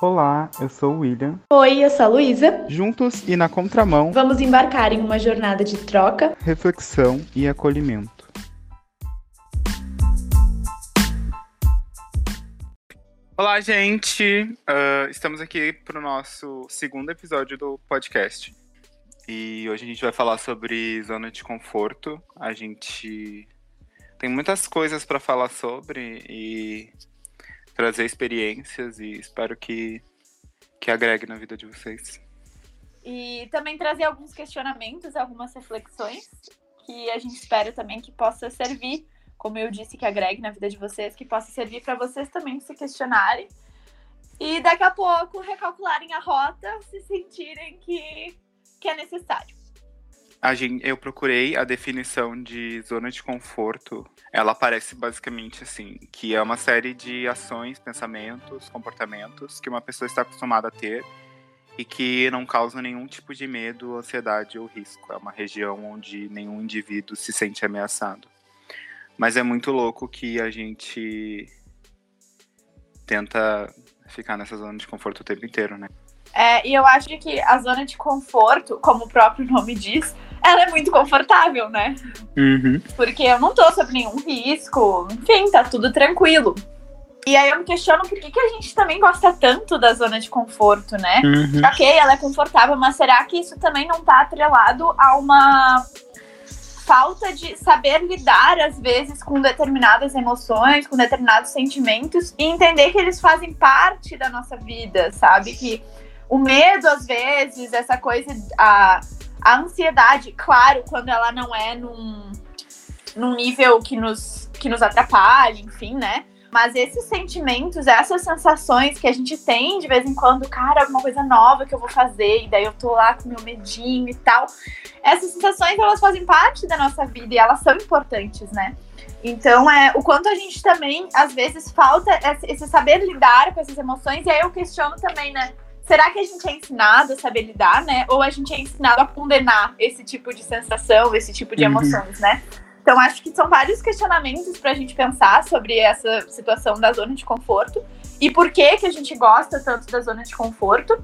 Olá, eu sou o William. Oi, eu sou a Luísa. Juntos e na contramão, Vamos embarcar em uma jornada de troca. reflexão e acolhimento. Olá, gente! Ah, estamos aqui para o nosso segundo episódio do podcast. E hoje a gente vai falar sobre zona de conforto. A gente tem muitas coisas para falar sobre e trazer experiências e espero que, que agregue na vida de vocês. E também trazer alguns questionamentos, algumas reflexões que a gente espera também que possa servir, como eu disse, que agregue na vida de vocês, que possa servir para vocês também se questionarem. E daqui a pouco recalcularem a rota, se sentirem que, que é necessário. A gente, eu procurei a definição de zona de conforto. Ela aparece basicamente assim, que é uma série de ações, pensamentos, comportamentos que uma pessoa está acostumada a ter e que não causam nenhum tipo de medo, ansiedade ou risco. É uma região onde nenhum indivíduo se sente ameaçado. Mas é muito louco que a gente tenta ficar nessa zona de conforto o tempo inteiro, né? É, e eu acho que a zona de conforto, como o próprio nome diz, ela é muito confortável, né? Uhum. Porque eu não tô sob nenhum risco, enfim, tá tudo tranquilo. E aí eu me questiono por que, que a gente também gosta tanto da zona de conforto, né? Uhum. Ok, ela é confortável, mas será que isso também não tá atrelado a uma falta de saber lidar, às vezes, com determinadas emoções, com determinados sentimentos e entender que eles fazem parte da nossa vida, sabe? Que o medo, às vezes, essa coisa, a, a ansiedade, claro, quando ela não é num, num nível que nos, que nos atrapalhe, enfim, né? Mas esses sentimentos, essas sensações que a gente tem de vez em quando, cara, alguma coisa nova que eu vou fazer, e daí eu tô lá com meu medinho e tal. Essas sensações, elas fazem parte da nossa vida e elas são importantes, né? Então, é o quanto a gente também, às vezes, falta esse saber lidar com essas emoções. E aí eu questiono também, né? Será que a gente é ensinado a saber lidar, né? Ou a gente é ensinado a condenar esse tipo de sensação, esse tipo de Uhum. emoções, né? Então, acho que são vários questionamentos para a gente pensar sobre essa situação da zona de conforto e por que, que a gente gosta tanto da zona de conforto.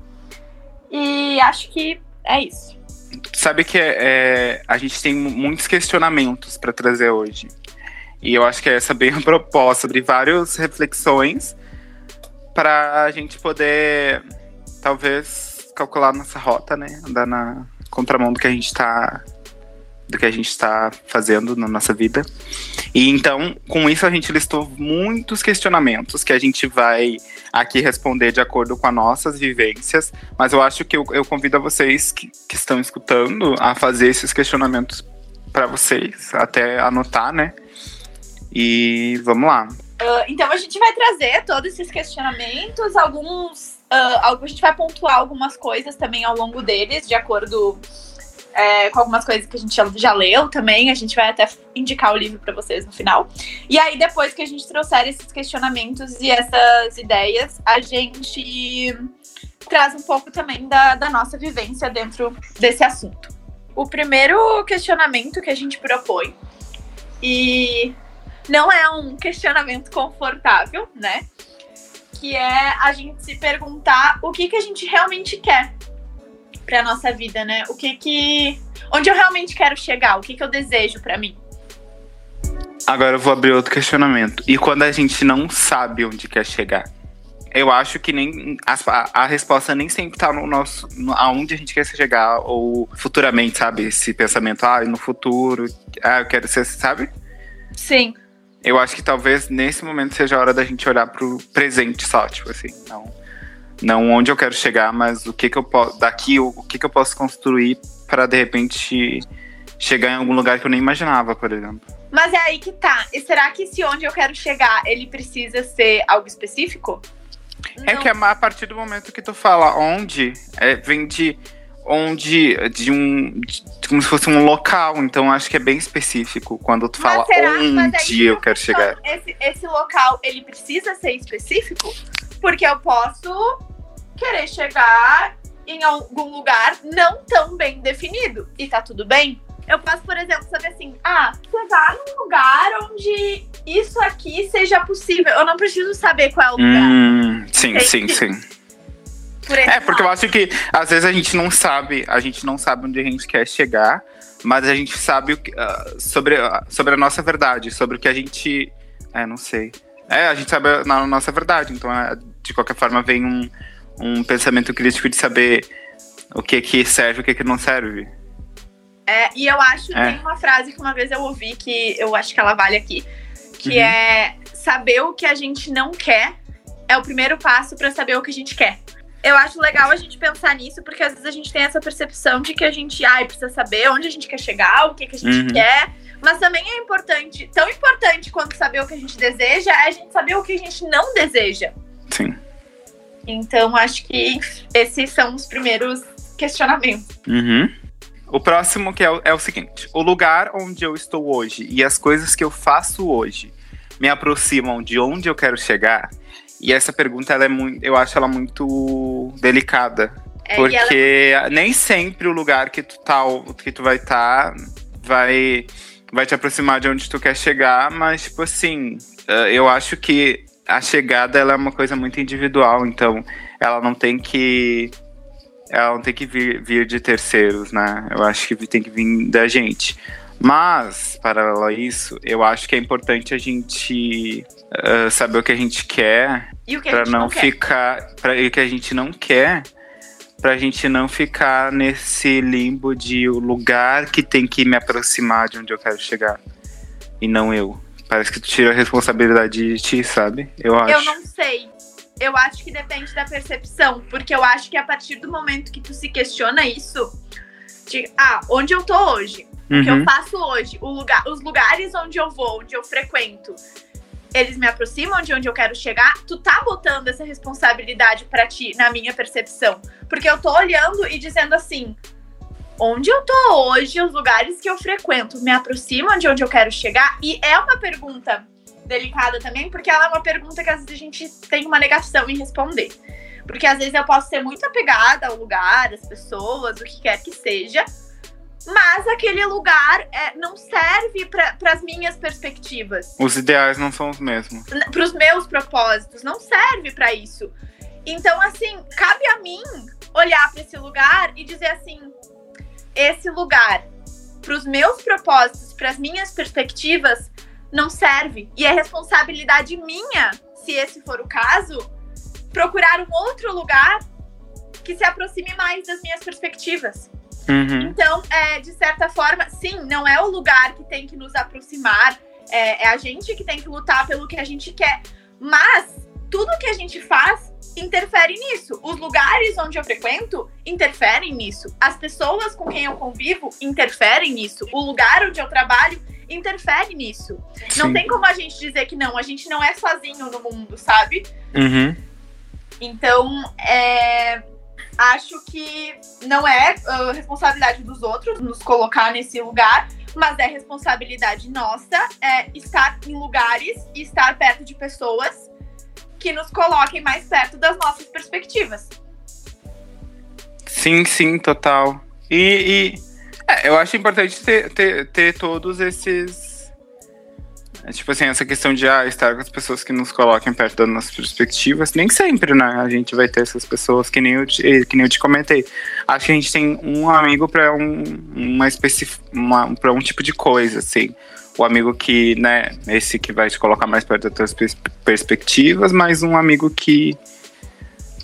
E acho que é isso. Sabe que é, é, a gente tem muitos questionamentos para trazer hoje. E eu acho que essa é bem a proposta, sobre várias reflexões para a gente poder, talvez, calcular nossa rota, né? Andar na contramão do que a gente está do que a gente está fazendo na nossa vida. E então, com isso a gente listou muitos questionamentos que a gente vai aqui responder de acordo com as nossas vivências, mas eu acho que eu, eu convido a vocês que, que estão escutando a fazer esses questionamentos para vocês, até anotar, né? E vamos lá. Ah, então a gente vai trazer todos esses questionamentos, alguns. Algo- a gente vai pontuar algumas coisas também ao longo deles, de acordo é, com algumas coisas que a gente já, já leu também. A gente vai até indicar o livro para vocês no final. E aí, depois que a gente trouxer esses questionamentos e essas ideias, a gente traz um pouco também da, da nossa vivência dentro desse assunto. O primeiro questionamento que a gente propõe, e não é um questionamento confortável, né? Que é a gente se perguntar o que, que a gente realmente quer pra nossa vida, né? O que que. Onde eu realmente quero chegar, o que, que eu desejo pra mim. Agora eu vou abrir outro questionamento. E quando a gente não sabe onde quer chegar? Eu acho que nem a, a resposta nem sempre tá no nosso. No, aonde a gente quer chegar, ou futuramente, sabe? Esse pensamento, ah, no futuro, ah, eu quero ser, sabe? Sim. Eu acho que talvez nesse momento seja a hora da gente olhar pro presente só, tipo assim, não, não onde eu quero chegar, mas o que que eu posso daqui, o, o que que eu posso construir para de repente chegar em algum lugar que eu nem imaginava, por exemplo. Mas é aí que tá. E será que se onde eu quero chegar, ele precisa ser algo específico? É Não. que a partir do momento que tu fala onde, é, vem de onde, de um, de- como se fosse um local, então acho que é bem específico quando tu fala será- onde eu que quero chegar. Esse, esse local, ele precisa ser específico? Porque eu posso querer chegar em algum lugar não tão bem definido. E tá tudo bem? Eu posso, por exemplo, saber assim, ah, chegar num lugar onde isso aqui seja possível. Eu não preciso saber qual é o lugar. Hum, sim, sim, sim. Por É, porque eu lado. acho que às vezes a gente não sabe, a gente não sabe onde a gente quer chegar, mas a gente sabe que, ah, sobre, ah, sobre a nossa verdade, sobre o que a gente. É, não sei. É, a gente sabe a na- nossa verdade, então é, de qualquer forma vem um, um pensamento crítico de saber o que que serve e o que que não serve. É, e eu acho, É. tem uma frase que uma vez eu ouvi que eu acho que ela vale aqui, que Uhum. é saber o que a gente não quer é o primeiro passo pra saber o que a gente quer. Eu acho legal a gente pensar nisso, porque às vezes a gente tem essa percepção de que a gente ai, precisa saber onde a gente quer chegar, o que, que a gente Uhum. quer. Mas também é importante, tão importante quanto saber o que a gente deseja, é a gente saber o que a gente não deseja. Sim. Então, acho que esses são os primeiros questionamentos. Uhum. O próximo que é o, é o seguinte: o lugar onde eu estou hoje e as coisas que eu faço hoje me aproximam de onde eu quero chegar. E essa pergunta ela é muito, eu acho ela muito delicada, É, e ela porque nem sempre o lugar que tu tá, que tu vai estar vai vai te aproximar de onde tu quer chegar, mas tipo assim, eh, eu acho que a chegada ela é uma coisa muito individual, então ela não tem que ela não tem que vir, vir de terceiros, né? Eu acho que tem que vir da gente. Mas, paralelo a isso, eu acho que é importante a gente eh, saber o que a gente quer e a gente não, não, quer. ficar para o que a gente não quer pra gente não ficar nesse limbo de o lugar que tem que me aproximar de onde eu quero chegar e não eu parece que tu tira a responsabilidade de ti sabe eu acho Eu não sei. Eu acho que depende da percepção, porque eu acho que a partir do momento que tu se questiona isso, de, ah, onde eu tô hoje, o que eu Uhum. faço hoje, o lugar, os lugares onde eu vou, onde eu frequento, eles me aproximam de onde eu quero chegar, tu tá botando essa responsabilidade pra ti, na minha percepção. Porque eu tô olhando e dizendo assim, onde eu tô hoje, os lugares que eu frequento me aproximam de onde eu quero chegar? E é uma pergunta delicada também, porque ela é uma pergunta que às vezes a gente tem uma negação em responder. Porque às vezes eu posso ser muito apegada ao lugar, às pessoas, o que quer que seja, mas aquele lugar é, não serve para as minhas perspectivas, os ideais não são os mesmos para os meus propósitos, não serve para isso. Então, assim, cabe a mim olhar para esse lugar e dizer assim: esse lugar, para os meus propósitos, para as minhas perspectivas, não serve. E é responsabilidade minha, se esse for o caso, procurar um outro lugar que se aproxime mais das minhas perspectivas. Uhum. Então, é, de certa forma, sim, não é o lugar que tem que nos aproximar, é, é a gente que tem que lutar pelo que a gente quer. Mas tudo que a gente faz interfere nisso. Os lugares onde eu frequento interferem nisso. As pessoas com quem eu convivo interferem nisso. O lugar onde eu trabalho interfere nisso. Não Sim. tem como a gente dizer que não. A gente não é sozinho no mundo, sabe? Uhum. Então, é, acho que não é ah, responsabilidade dos outros nos colocar nesse lugar, mas é responsabilidade nossa é, estar em lugares e estar perto de pessoas que nos coloquem mais perto das nossas perspectivas. sim sim total e, e, é, eu acho importante ter, ter, ter todos esses é, Tipo assim, essa questão de ah, estar com as pessoas que nos coloquem perto das nossas perspectivas, nem sempre, né? A gente vai ter essas pessoas que nem eu te, que nem eu te comentei. Acho que a gente tem um amigo para um, uma especi uma, pra um tipo de coisa, assim. O amigo que, né, esse que vai te colocar mais perto das tuas pers- perspectivas, mas um amigo que,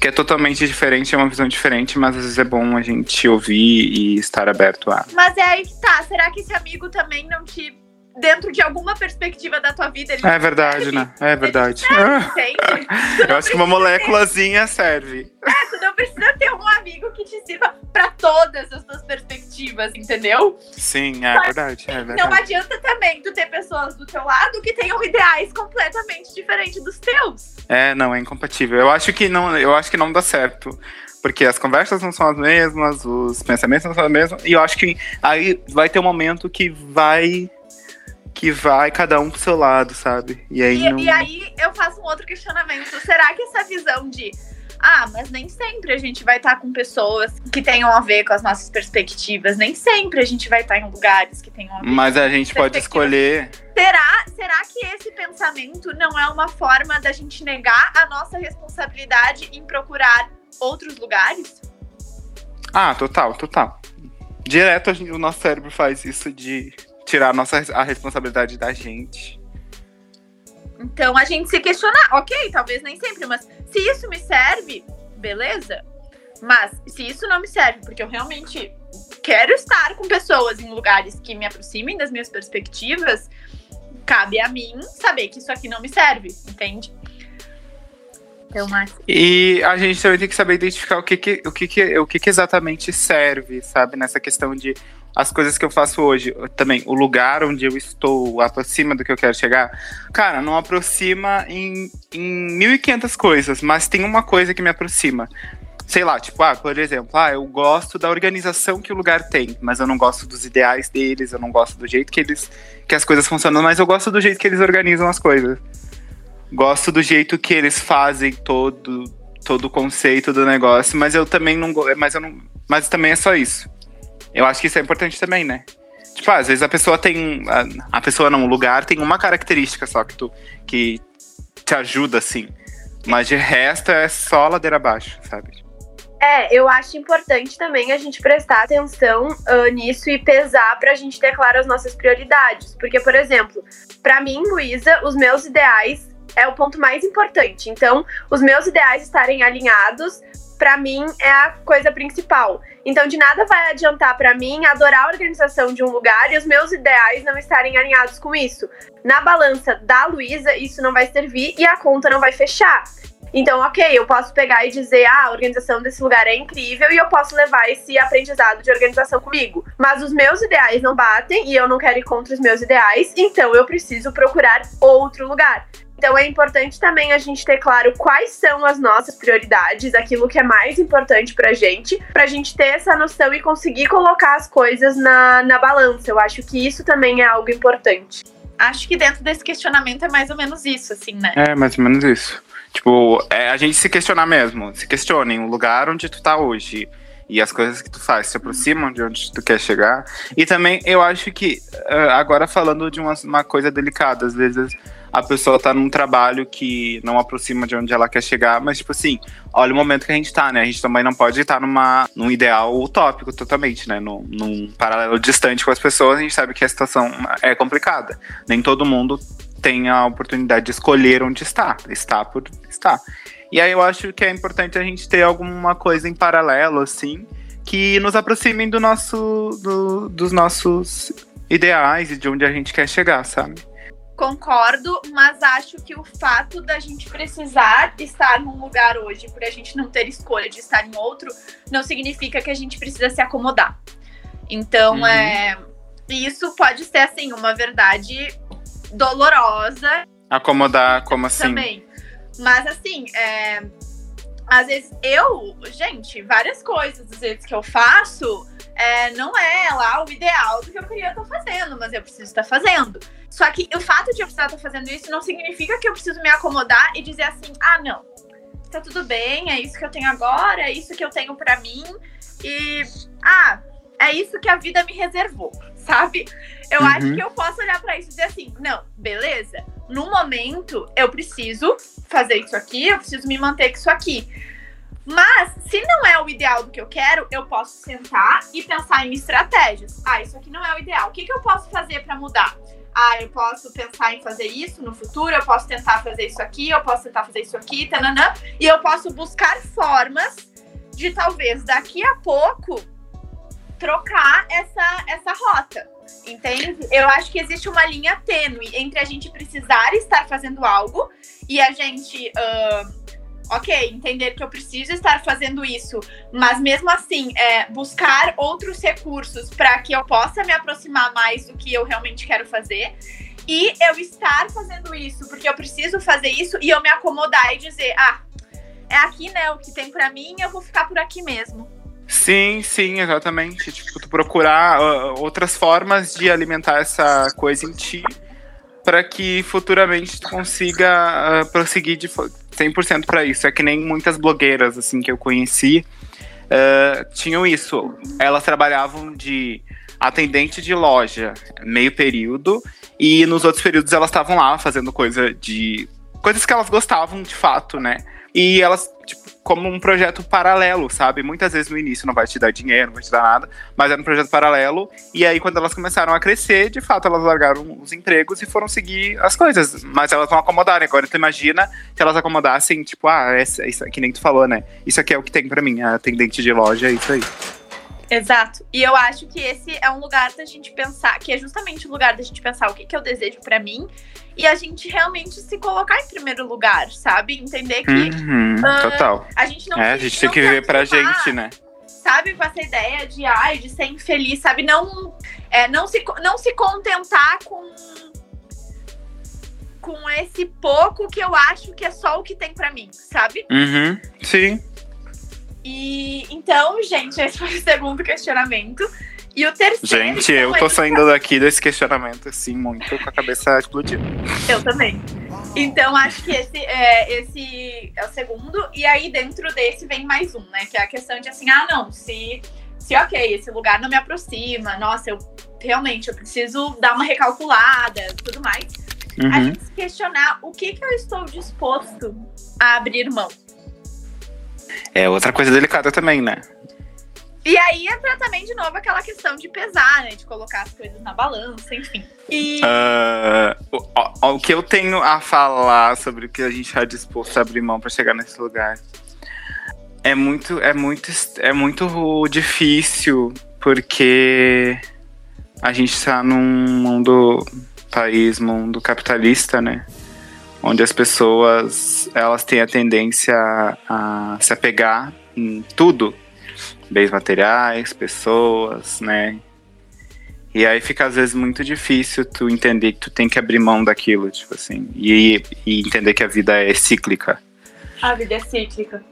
que é totalmente diferente, é uma visão diferente, mas às vezes é bom a gente ouvir e estar aberto a. Mas é aí que tá. Será que esse amigo também não te. Dentro de alguma perspectiva da tua vida, ele É verdade, né? É verdade. Entende? Eu acho que uma moléculazinha serve. Tu não precisa ter um amigo que te sirva pra todas as tuas perspectivas, entendeu? Sim, é verdade. É Não verdade. adianta também tu ter pessoas do teu lado que tenham ideais completamente diferentes dos teus. É, não, é incompatível. Eu acho que não, eu acho que não dá certo. Porque as conversas não são as mesmas, os pensamentos não são os mesmos, e eu acho que aí vai ter um momento que vai que vai cada um pro seu lado, sabe? E aí E, não... e aí eu faço um outro questionamento. Será que essa visão de ah, mas nem sempre a gente vai estar com pessoas que tenham a ver com as nossas perspectivas. Nem sempre a gente vai estar em lugares que tenham a ver. Mas a gente pode escolher. Será, será que esse pensamento não é uma forma da gente negar a nossa responsabilidade em procurar outros lugares? Ah, total, total. Direto gente, o nosso cérebro faz isso de tirar a, nossa, a responsabilidade da gente. Então a gente se questionar, ok, talvez nem sempre, mas se isso me serve, beleza. Mas se isso não me serve, porque eu realmente quero estar com pessoas em lugares que me aproximem das minhas perspectivas, cabe a mim saber que isso aqui não me serve, entende? Então, mas... E a gente também tem que saber identificar o que, que, o que, que, o que, que exatamente serve, sabe? Nessa questão de as coisas que eu faço hoje, também o lugar onde eu estou aproxima do que eu quero chegar. Cara, não aproxima em, em 1.500 coisas, mas tem uma coisa que me aproxima. Sei lá, tipo, ah, por exemplo, ah, eu gosto da organização que o lugar tem, mas eu não gosto dos ideais deles, eu não gosto do jeito que eles que as coisas funcionam, mas eu gosto do jeito que eles organizam as coisas. Gosto do jeito que eles fazem todo todo o conceito do negócio, mas eu também não, mas eu não, mas também é só isso. Eu acho que isso é importante também, né? Tipo, às vezes a pessoa tem. A, a pessoa não, o lugar tem uma característica só que tu que te ajuda, assim. Mas de resto é só ladeira abaixo, sabe? É, eu acho importante também a gente prestar atenção uh, nisso e pesar pra gente ter claro as nossas prioridades. Porque, por exemplo, para mim, Luísa, os meus ideais é o ponto mais importante. Então, os meus ideais estarem alinhados para mim é a coisa principal. Então, de nada vai adiantar para mim adorar a organização de um lugar e os meus ideais não estarem alinhados com isso. Na balança da Luísa, isso não vai servir e a conta não vai fechar. Então, ok, eu posso pegar e dizer, ah, a organização desse lugar é incrível e eu posso levar esse aprendizado de organização comigo. Mas os meus ideais não batem e eu não quero ir contra os meus ideais, então eu preciso procurar outro lugar. Então é importante também a gente ter claro quais são as nossas prioridades, aquilo que é mais importante pra gente, pra gente ter essa noção e conseguir colocar as coisas na, na balança. Eu acho que isso também é algo importante. Acho que dentro desse questionamento é mais ou menos isso, assim, né? É, mais ou menos isso. Tipo, é a gente se questionar mesmo. Se questione o lugar onde tu tá hoje e as coisas que tu faz se aproximam de onde tu quer chegar. E também eu acho que, uh, agora falando de uma, uma coisa delicada, às vezes a pessoa tá num trabalho que não aproxima de onde ela quer chegar, mas, tipo assim, olha o momento que a gente tá, né? A gente também não pode estar numa, num ideal utópico totalmente, né? Num, num paralelo distante com as pessoas, a gente sabe que a situação é complicada. Nem todo mundo tem a oportunidade de escolher onde está, está por estar. E aí eu acho que é importante a gente ter alguma coisa em paralelo, assim, que nos aproximem do nosso, do, dos nossos ideais e de onde a gente quer chegar, sabe? Concordo, mas acho que o fato da gente precisar estar num lugar hoje, por a gente não ter escolha de estar em outro, não significa que a gente precisa se acomodar. Então, uhum. é, isso pode ser, assim, uma verdade dolorosa. Acomodar, como assim? Também. Mas, assim, é, às vezes eu, gente, várias coisas, às vezes que eu faço, é, não é lá o ideal do que eu queria estar fazendo, mas eu preciso estar fazendo. Só que o fato de eu precisar estar fazendo isso não significa que eu preciso me acomodar e dizer assim: ah, não, tá tudo bem, é isso que eu tenho agora, é isso que eu tenho para mim e ah, é isso que a vida me reservou, sabe? Eu uhum. acho que eu posso olhar para isso e dizer assim: não, beleza, no momento eu preciso fazer isso aqui, eu preciso me manter com isso aqui. Mas, se não é o ideal do que eu quero, eu posso sentar e pensar em estratégias. Ah, isso aqui não é o ideal. O que, que eu posso fazer para mudar? ah, eu posso pensar em fazer isso no futuro, eu posso tentar fazer isso aqui, eu posso tentar fazer isso aqui, tananã, e eu posso buscar formas de talvez daqui a pouco trocar essa, essa rota, entende? Eu acho que existe uma linha tênue entre a gente precisar estar fazendo algo e a gente. Uh, ok, entender que eu preciso estar fazendo isso, mas mesmo assim, é, buscar outros recursos para que eu possa me aproximar mais do que eu realmente quero fazer. E eu estar fazendo isso porque eu preciso fazer isso e eu me acomodar e dizer, ah, é aqui, né, o que tem para mim, eu vou ficar por aqui mesmo. Sim, sim, exatamente. Tipo, tu procurar uh, outras formas de alimentar essa coisa em ti para que futuramente tu consiga uh, prosseguir de 100% para isso. É que nem muitas blogueiras assim que eu conheci uh, tinham isso. Elas trabalhavam de atendente de loja meio período e nos outros períodos elas estavam lá fazendo coisa de coisas que elas gostavam de fato, né? E elas tipo, como um projeto paralelo, sabe? Muitas vezes no início não vai te dar dinheiro, não vai te dar nada, mas era um projeto paralelo. E aí, quando elas começaram a crescer, de fato, elas largaram os empregos e foram seguir as coisas. Mas elas vão acomodar, Agora, tu imagina se elas acomodassem, tipo, ah, essa, isso, que nem tu falou, né? Isso aqui é o que tem para mim, a atendente de loja, é isso aí. Exato. E eu acho que esse é um lugar da gente pensar, que é justamente o lugar da gente pensar o que, que eu desejo para mim e a gente realmente se colocar em primeiro lugar, sabe? Entender que. Uhum, uh, total. A gente não É, a gente tem que viver pra gente, né? Sabe, com essa ideia de, ai, de ser infeliz, sabe? Não, é, não, se, não se contentar com. Com esse pouco que eu acho que é só o que tem para mim, sabe? Uhum, sim. E então, gente, esse foi o segundo questionamento. E o terceiro. Gente, eu tô saindo daqui desse questionamento, assim, muito com a cabeça explodindo. Eu também. Então, acho que esse é, esse é o segundo. E aí, dentro desse, vem mais um, né? Que é a questão de assim, ah, não, se, se ok, esse lugar não me aproxima, nossa, eu realmente eu preciso dar uma recalculada tudo mais. Uhum. A gente se questionar o que, que eu estou disposto a abrir mão. É outra coisa delicada também, né? E aí entra também de novo aquela questão de pesar, né? De colocar as coisas na balança, enfim. E... Uh, o, o, que eu tenho a falar sobre o que a gente está disposto a abrir mão para chegar nesse lugar é muito, é muito, é muito difícil porque a gente está num mundo país, mundo capitalista, né? Onde as pessoas elas têm a tendência a se apegar em tudo bens materiais, pessoas, né? E aí fica às vezes muito difícil tu entender que tu tem que abrir mão daquilo, tipo assim, e, e entender que a vida é cíclica. A vida é cíclica.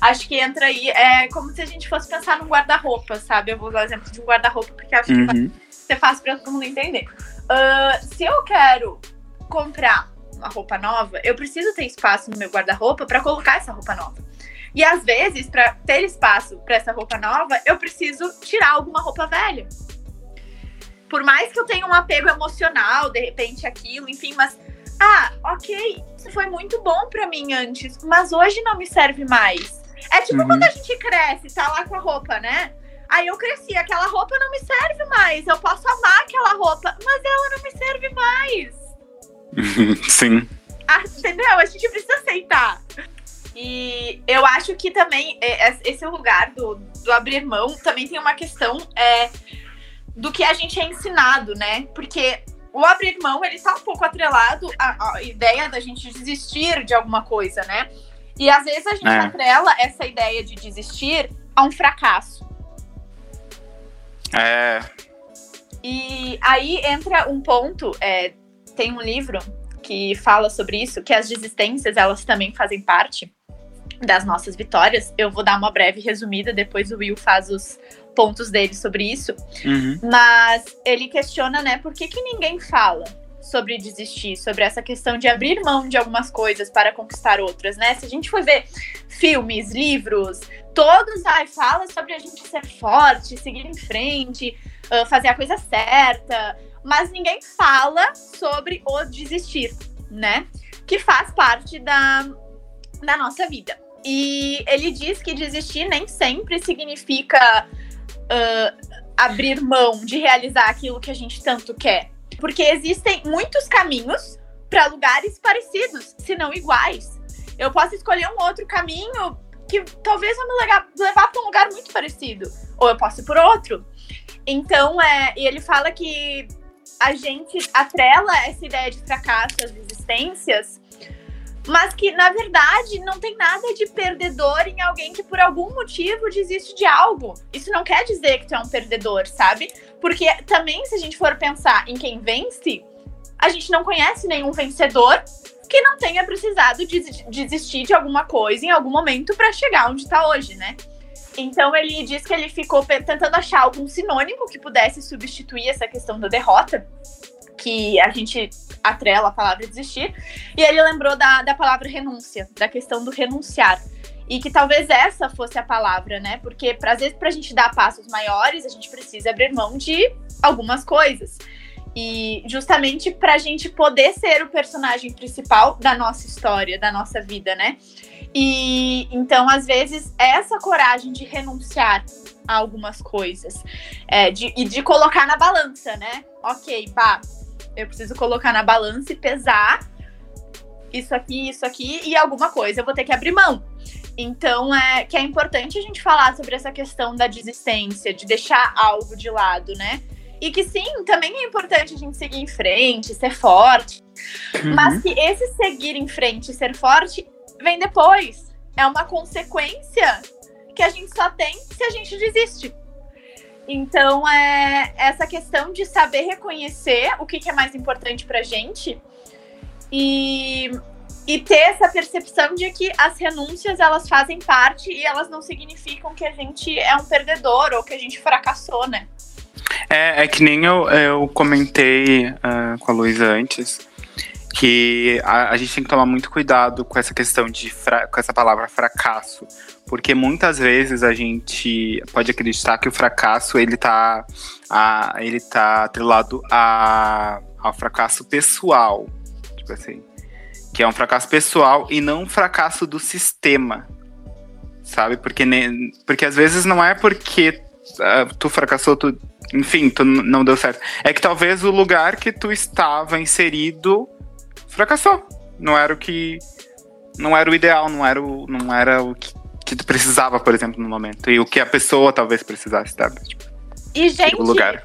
Acho que entra aí, é como se a gente fosse pensar num guarda-roupa, sabe? Eu vou dar o exemplo de um guarda-roupa porque acho uhum. que vai ser fácil para todo mundo entender. Uh, se eu quero comprar uma roupa nova, eu preciso ter espaço no meu guarda-roupa para colocar essa roupa nova. E às vezes, para ter espaço para essa roupa nova, eu preciso tirar alguma roupa velha. Por mais que eu tenha um apego emocional, de repente aquilo, enfim, mas ah, ok, isso foi muito bom para mim antes, mas hoje não me serve mais. É tipo uhum. quando a gente cresce, tá lá com a roupa, né? Aí eu cresci, aquela roupa não me serve mais. Eu posso amar aquela roupa, mas ela não me serve mais. Sim. Ah, entendeu? A gente precisa aceitar. E eu acho que também é, é, esse lugar do, do abrir mão também tem uma questão é, do que a gente é ensinado, né? Porque o abrir mão, ele tá um pouco atrelado à, à ideia da gente desistir de alguma coisa, né? E às vezes a gente é. atrela essa ideia de desistir a um fracasso. É. E aí entra um ponto, é, tem um livro que fala sobre isso, que as desistências, elas também fazem parte das nossas vitórias. Eu vou dar uma breve resumida, depois o Will faz os pontos dele sobre isso. Uhum. Mas ele questiona, né, por que, que ninguém fala sobre desistir, sobre essa questão de abrir mão de algumas coisas para conquistar outras, né? Se a gente for ver filmes, livros, todos ai, fala sobre a gente ser forte, seguir em frente, uh, fazer a coisa certa, mas ninguém fala sobre o desistir, né? Que faz parte da, da nossa vida. E ele diz que desistir nem sempre significa uh, abrir mão de realizar aquilo que a gente tanto quer. Porque existem muitos caminhos para lugares parecidos, se não iguais. Eu posso escolher um outro caminho que talvez vai me levar para um lugar muito parecido. Ou eu posso ir por outro. Então, é, e ele fala que a gente atrela essa ideia de fracasso às resistências mas que na verdade não tem nada de perdedor em alguém que por algum motivo desiste de algo. Isso não quer dizer que tu é um perdedor, sabe? Porque também se a gente for pensar em quem vence, a gente não conhece nenhum vencedor que não tenha precisado desistir de alguma coisa em algum momento para chegar onde está hoje, né? Então ele diz que ele ficou tentando achar algum sinônimo que pudesse substituir essa questão da derrota que a gente atrela a palavra desistir. E ele lembrou da, da palavra renúncia, da questão do renunciar. E que talvez essa fosse a palavra, né? Porque, às vezes, para a gente dar passos maiores, a gente precisa abrir mão de algumas coisas. E justamente pra gente poder ser o personagem principal da nossa história, da nossa vida, né? E então, às vezes, essa coragem de renunciar a algumas coisas é, de, e de colocar na balança, né? Ok, pá, eu preciso colocar na balança e pesar isso aqui, isso aqui e alguma coisa eu vou ter que abrir mão. Então, é que é importante a gente falar sobre essa questão da desistência, de deixar algo de lado, né? E que sim, também é importante a gente seguir em frente, ser forte. Uhum. Mas que esse seguir em frente, ser forte, vem depois. É uma consequência que a gente só tem se a gente desiste. Então, é essa questão de saber reconhecer o que, que é mais importante pra gente e, e ter essa percepção de que as renúncias elas fazem parte e elas não significam que a gente é um perdedor ou que a gente fracassou, né? É, é que nem eu, eu comentei uh, com a Luísa antes que a, a, gente tem que tomar muito cuidado com essa questão de com essa palavra fracasso, porque muitas vezes a gente pode acreditar que o fracasso ele tá, a, ele tá atrelado a, ao fracasso pessoal, tipo assim, que é um fracasso pessoal e não um fracasso do sistema, sabe? Porque, ne, porque às vezes não é porque uh, tu fracassou, tu, enfim, tu não deu certo. É que talvez o lugar que tu estava inserido fracassou. Não era o que. Não era o ideal, não era o, não era o que, que tu precisava, por exemplo, no momento. E o que a pessoa talvez precisasse, sabe? Tipo, e, gente, lugar.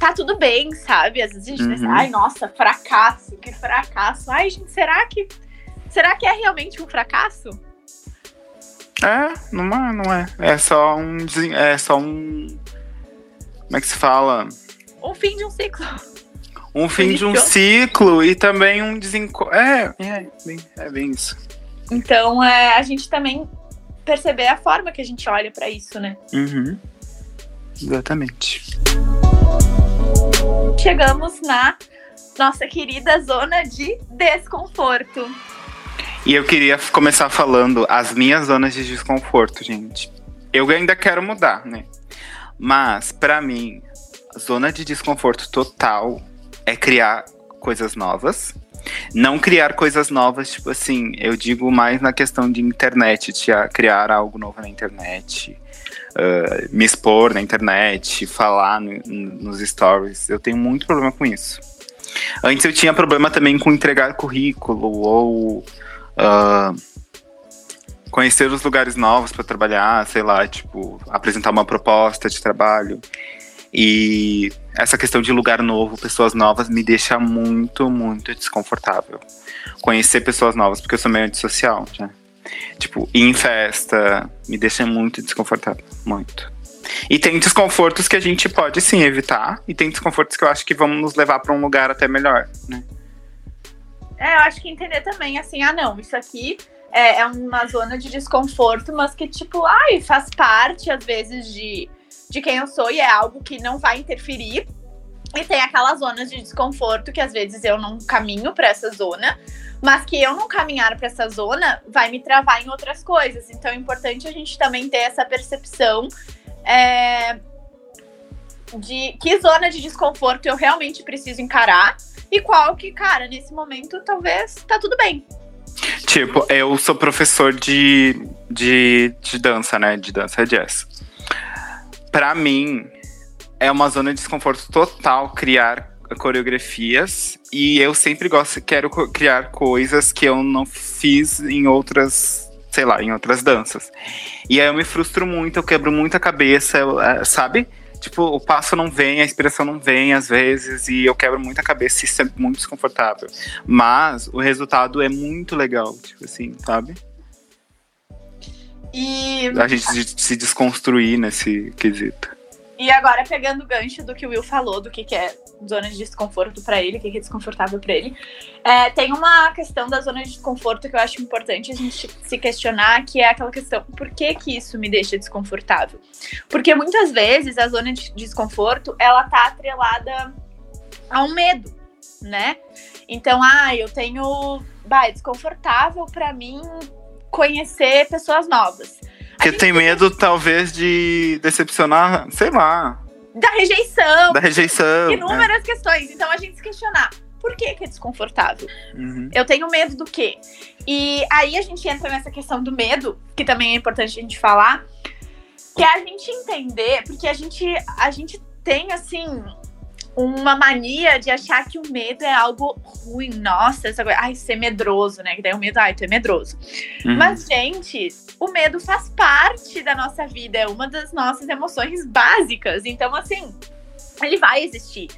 tá tudo bem, sabe? Às vezes a gente uhum. pensa, ai, nossa, fracasso, que fracasso. Ai, gente, será que. Será que é realmente um fracasso? É, não é, não é. É só um. É só um. Como é que se fala? Um fim de um ciclo um fim de um ciclo e também um desencontro. É, é bem, é bem isso. Então, é, a gente também perceber a forma que a gente olha para isso, né? Uhum. Exatamente. Chegamos na nossa querida zona de desconforto. E eu queria começar falando as minhas zonas de desconforto, gente. Eu ainda quero mudar, né? Mas, para mim, zona de desconforto total é criar coisas novas. Não criar coisas novas, tipo assim, eu digo mais na questão de internet, de criar algo novo na internet, uh, me expor na internet, falar no, nos stories. Eu tenho muito problema com isso. Antes eu tinha problema também com entregar currículo ou uh, conhecer os lugares novos para trabalhar, sei lá, tipo, apresentar uma proposta de trabalho. E essa questão de lugar novo, pessoas novas, me deixa muito, muito desconfortável. Conhecer pessoas novas, porque eu sou meio antissocial, já. Tipo, ir em festa, me deixa muito desconfortável. Muito. E tem desconfortos que a gente pode sim evitar, e tem desconfortos que eu acho que vão nos levar para um lugar até melhor, né? É, eu acho que entender também, assim, ah, não, isso aqui é, é uma zona de desconforto, mas que, tipo, ai, faz parte, às vezes, de de quem eu sou e é algo que não vai interferir. E tem aquelas zonas de desconforto que às vezes eu não caminho para essa zona, mas que eu não caminhar para essa zona vai me travar em outras coisas. Então é importante a gente também ter essa percepção é, de que zona de desconforto eu realmente preciso encarar e qual que, cara, nesse momento talvez tá tudo bem. Tipo, eu sou professor de, de, de dança, né? De dança jazz para mim, é uma zona de desconforto total criar coreografias e eu sempre gosto, quero criar coisas que eu não fiz em outras, sei lá, em outras danças. E aí eu me frustro muito, eu quebro muita cabeça, é, sabe? Tipo, o passo não vem, a inspiração não vem às vezes e eu quebro muita cabeça e isso é muito desconfortável. Mas o resultado é muito legal, tipo assim, sabe? E... A gente se desconstruir nesse quesito. E agora, pegando o gancho do que o Will falou, do que, que é zona de desconforto para ele, o que, que é desconfortável para ele, é, tem uma questão da zona de desconforto que eu acho importante a gente se questionar, que é aquela questão, por que que isso me deixa desconfortável? Porque muitas vezes a zona de desconforto, ela tá atrelada a um medo, né? Então, ah, eu tenho, bah, é desconfortável para mim conhecer pessoas novas. Porque tem medo, talvez, de decepcionar, sei lá. Da rejeição, Da rejeição. inúmeras questões. Então a gente se questionar. Por que, que é desconfortável? Uhum. Eu tenho medo do quê? E aí a gente entra nessa questão do medo, que também é importante a gente falar, que é a gente entender, porque a gente, a gente tem, assim, uma mania de achar que o medo é algo ruim. Nossa, essa coisa. Ai, ser medroso, né? Que daí o medo, ai, tu é medroso. Uhum. Mas, gente, o medo faz parte da nossa vida, é uma das nossas emoções básicas. Então, assim, ele vai existir.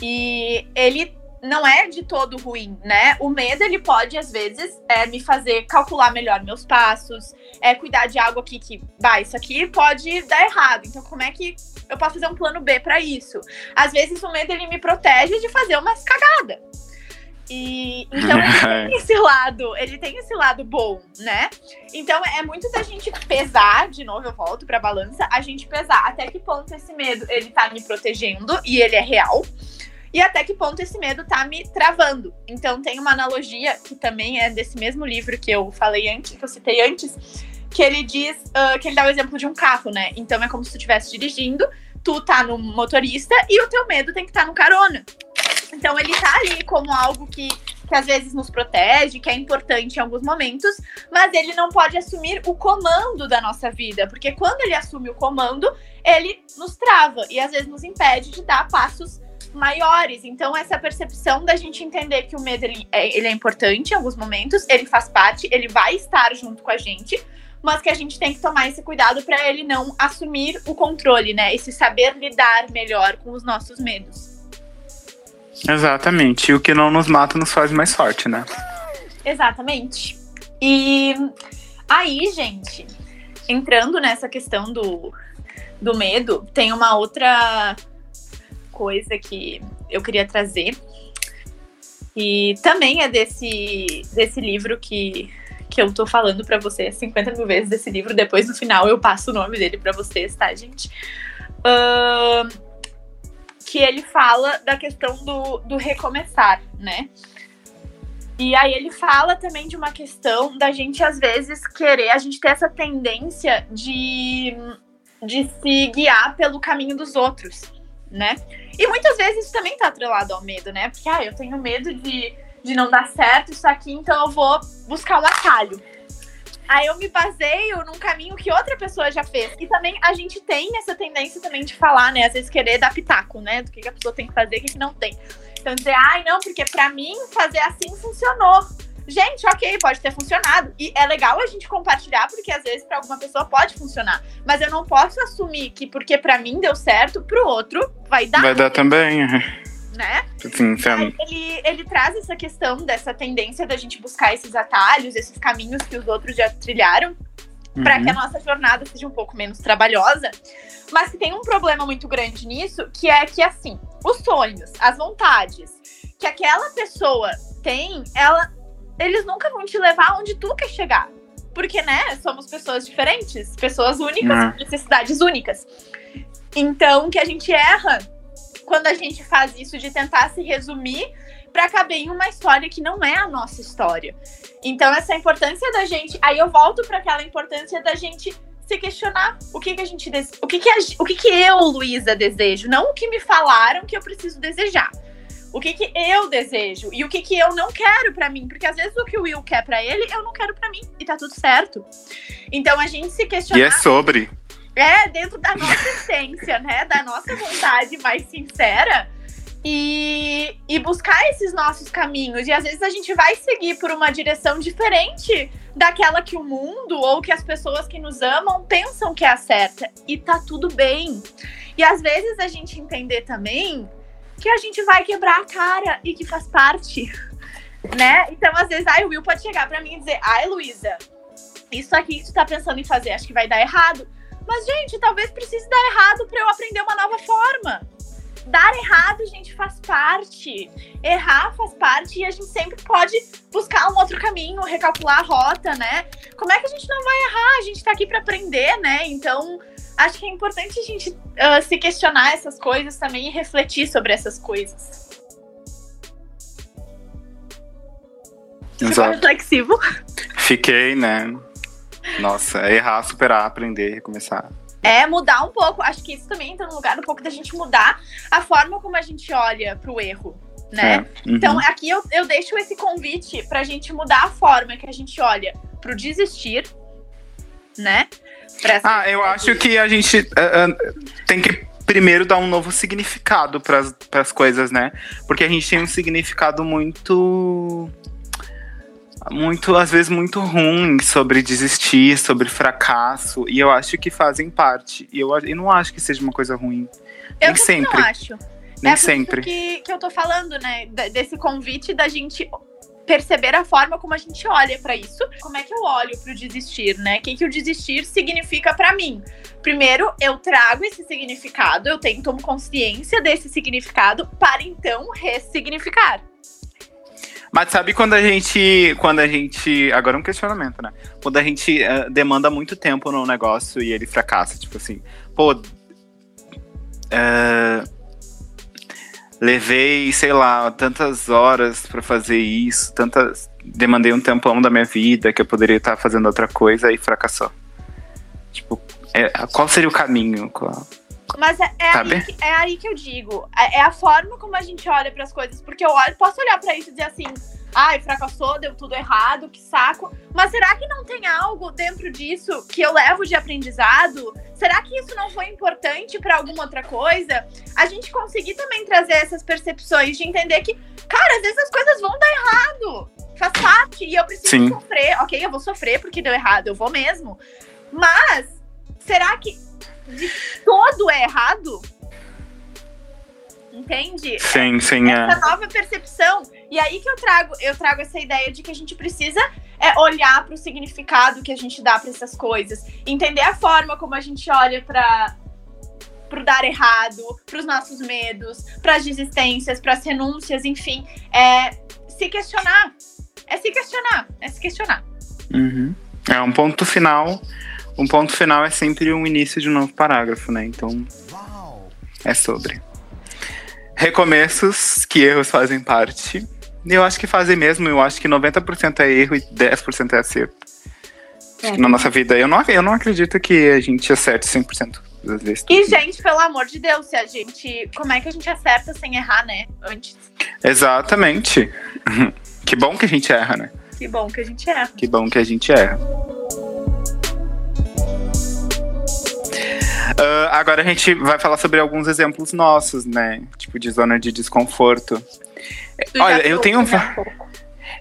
E ele não é de todo ruim, né? O medo, ele pode, às vezes, é, me fazer calcular melhor meus passos, é cuidar de algo aqui que, bah, isso aqui pode dar errado. Então, como é que eu posso fazer um plano B para isso? Às vezes, o medo, ele me protege de fazer umas cagadas. E então ele tem esse lado, ele tem esse lado bom, né? Então é muito da gente pesar, de novo eu volto pra balança, a gente pesar até que ponto esse medo ele tá me protegendo e ele é real. E até que ponto esse medo tá me travando. Então tem uma analogia que também é desse mesmo livro que eu falei antes, que eu citei antes, que ele diz uh, que ele dá o exemplo de um carro, né? Então é como se tu estivesse dirigindo, tu tá no motorista e o teu medo tem que estar tá no carona. Então ele tá ali como algo que, que às vezes nos protege, que é importante em alguns momentos, mas ele não pode assumir o comando da nossa vida, porque quando ele assume o comando, ele nos trava e às vezes nos impede de dar passos maiores. Então, essa percepção da gente entender que o medo ele é, ele é importante em alguns momentos, ele faz parte, ele vai estar junto com a gente, mas que a gente tem que tomar esse cuidado para ele não assumir o controle, né? Esse saber lidar melhor com os nossos medos. Exatamente. E o que não nos mata nos faz mais forte, né? Exatamente. E aí, gente, entrando nessa questão do, do medo, tem uma outra coisa que eu queria trazer. E também é desse, desse livro que, que eu tô falando para vocês 50 mil vezes desse livro. Depois, no final, eu passo o nome dele para vocês, tá, gente? Uh, que ele fala da questão do, do recomeçar, né? E aí ele fala também de uma questão da gente, às vezes, querer, a gente ter essa tendência de, de se guiar pelo caminho dos outros, né? E muitas vezes isso também tá atrelado ao medo, né? Porque, ah, eu tenho medo de, de não dar certo isso aqui, então eu vou buscar um atalho. Aí eu me baseio num caminho que outra pessoa já fez. E também a gente tem essa tendência também de falar, né? Às vezes querer dar pitaco, né? Do que, que a pessoa tem que fazer e o que, que não tem. Então dizer, ai, não, porque pra mim fazer assim funcionou. Gente, ok, pode ter funcionado. E é legal a gente compartilhar, porque às vezes para alguma pessoa pode funcionar. Mas eu não posso assumir que porque para mim deu certo, pro outro vai dar. Vai dar também. Né? Sim, sim. Ele, ele traz essa questão dessa tendência da gente buscar esses atalhos, esses caminhos que os outros já trilharam, uhum. para que a nossa jornada seja um pouco menos trabalhosa. Mas que tem um problema muito grande nisso, que é que assim, os sonhos, as vontades que aquela pessoa tem, ela eles nunca vão te levar onde tu quer chegar. Porque, né, somos pessoas diferentes, pessoas únicas, Uhum. necessidades únicas. Então, que a gente erra quando a gente faz isso de tentar se resumir para caber em uma história que não é a nossa história. Então, essa importância da gente. Aí eu volto para aquela importância da gente se questionar o que, que a gente dese... o que, que, a... o que, que eu, Luísa, desejo, não o que me falaram que eu preciso desejar. O que, que eu desejo e o que, que eu não quero para mim, porque às vezes o que o Will quer para ele, eu não quero para mim e tá tudo certo. Então a gente se questionar E é sobre. É dentro da nossa essência, né? Da nossa vontade mais sincera. E, e buscar esses nossos caminhos. E às vezes a gente vai seguir por uma direção diferente daquela que o mundo ou que as pessoas que nos amam pensam que é a certa. E tá tudo bem. E às vezes a gente entender também que a gente vai quebrar a cara e que faz parte. Né? Então, às vezes, ai, o Will pode chegar pra mim e dizer: Ai, Luísa, isso aqui que tu tá pensando em fazer, acho que vai dar errado. Mas, gente, talvez precise dar errado para eu aprender uma nova forma. Dar errado, gente, faz parte. Errar faz parte e a gente sempre pode buscar um outro caminho, recalcular a rota, né? Como é que a gente não vai errar? A gente tá aqui para aprender, né? Então, acho que é importante a gente uh, se questionar essas coisas também e refletir sobre essas coisas. Ficou Exato. reflexivo? Fiquei, né? Nossa, é errar, superar, aprender, recomeçar. É mudar um pouco. Acho que isso também entra no lugar um pouco da gente mudar a forma como a gente olha pro erro, né? É, uhum. Então, aqui eu, eu deixo esse convite pra gente mudar a forma que a gente olha pro desistir, né? Ah, eu acho que a gente ah, ah, tem que primeiro dar um novo significado para as coisas, né? Porque a gente tem um significado muito. Muito, às vezes, muito ruim sobre desistir, sobre fracasso. E eu acho que fazem parte. E eu, eu não acho que seja uma coisa ruim. Eu Nem sempre. não acho. Nem é sempre. que, que eu tô falando, né? Desse convite da gente perceber a forma como a gente olha pra isso. Como é que eu olho pro desistir, né? O que, que o desistir significa pra mim? Primeiro, eu trago esse significado, eu tenho tomo consciência desse significado para então ressignificar. Mas sabe quando a gente. Quando a gente. Agora é um questionamento, né? Quando a gente eh, demanda muito tempo no negócio e ele fracassa, tipo assim, pô. eh, levei, sei lá, tantas horas pra fazer isso, tantas. Demandei um tempão da minha vida que eu poderia estar fazendo outra coisa e fracassou. Tipo, é, qual seria o caminho? Qual- Mas é, é aí, que, é aí que eu digo. É, é a forma como a gente olha pras coisas. Porque eu olho, posso olhar pra isso e dizer assim: ai, fracassou, deu tudo errado, que saco. Mas será que não tem algo dentro disso que eu levo de aprendizado? Será que isso não foi importante pra alguma outra coisa? A gente conseguir também trazer essas percepções de entender que, cara, às vezes as coisas vão dar errado. Faz parte. E eu preciso Sim. sofrer. Ok, eu vou sofrer porque deu errado, eu vou mesmo. Mas, será que de todo é errado? Entende? Sim, sim, é. Essa nova percepção. E aí que eu trago, eu trago essa ideia de que a gente precisa é, olhar para o significado que a gente dá para essas coisas, entender a forma como a gente olha para pro dar errado, para os nossos medos, para as desistências, para as renúncias, enfim, é se questionar. É se questionar, é se questionar. Uhum. É um ponto final. Um ponto final é sempre um início de um novo parágrafo, né? Então é sobre. Recomeços, que erros fazem parte. Eu acho que fazem mesmo, eu acho que 90% é erro e 10% é acerto. Acho que na nossa vida, eu não, eu não acredito que a gente acerte 100% das vezes. E, gente, pelo amor de Deus, se a gente. Como é que a gente acerta sem errar, né? Antes. Exatamente. Que bom que a gente erra, né? Que bom que a gente erra. Que bom que a gente erra. Ah, agora a gente vai falar sobre alguns exemplos nossos, né? Tipo, de zona de desconforto. Tu Olha, eu tenho. um.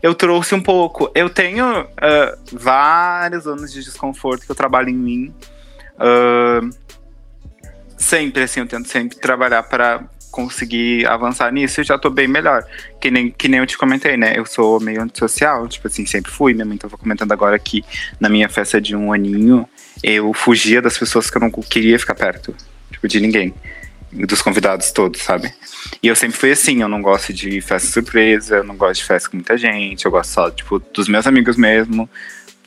Eu trouxe um pouco. Eu tenho ah, várias zonas de desconforto que eu trabalho em mim. Ah, sempre, assim, eu tento sempre trabalhar para conseguir avançar nisso e já tô bem melhor. Que nem, que nem eu te comentei, né? Eu sou meio antissocial, tipo assim, sempre fui. Minha mãe tava comentando agora que na minha festa de um aninho eu fugia das pessoas que eu não queria ficar perto. Tipo, de ninguém. Dos convidados todos, sabe? E eu sempre fui assim, eu não gosto de festa surpresa, eu não gosto de festa com muita gente, eu gosto só, tipo, dos meus amigos mesmo.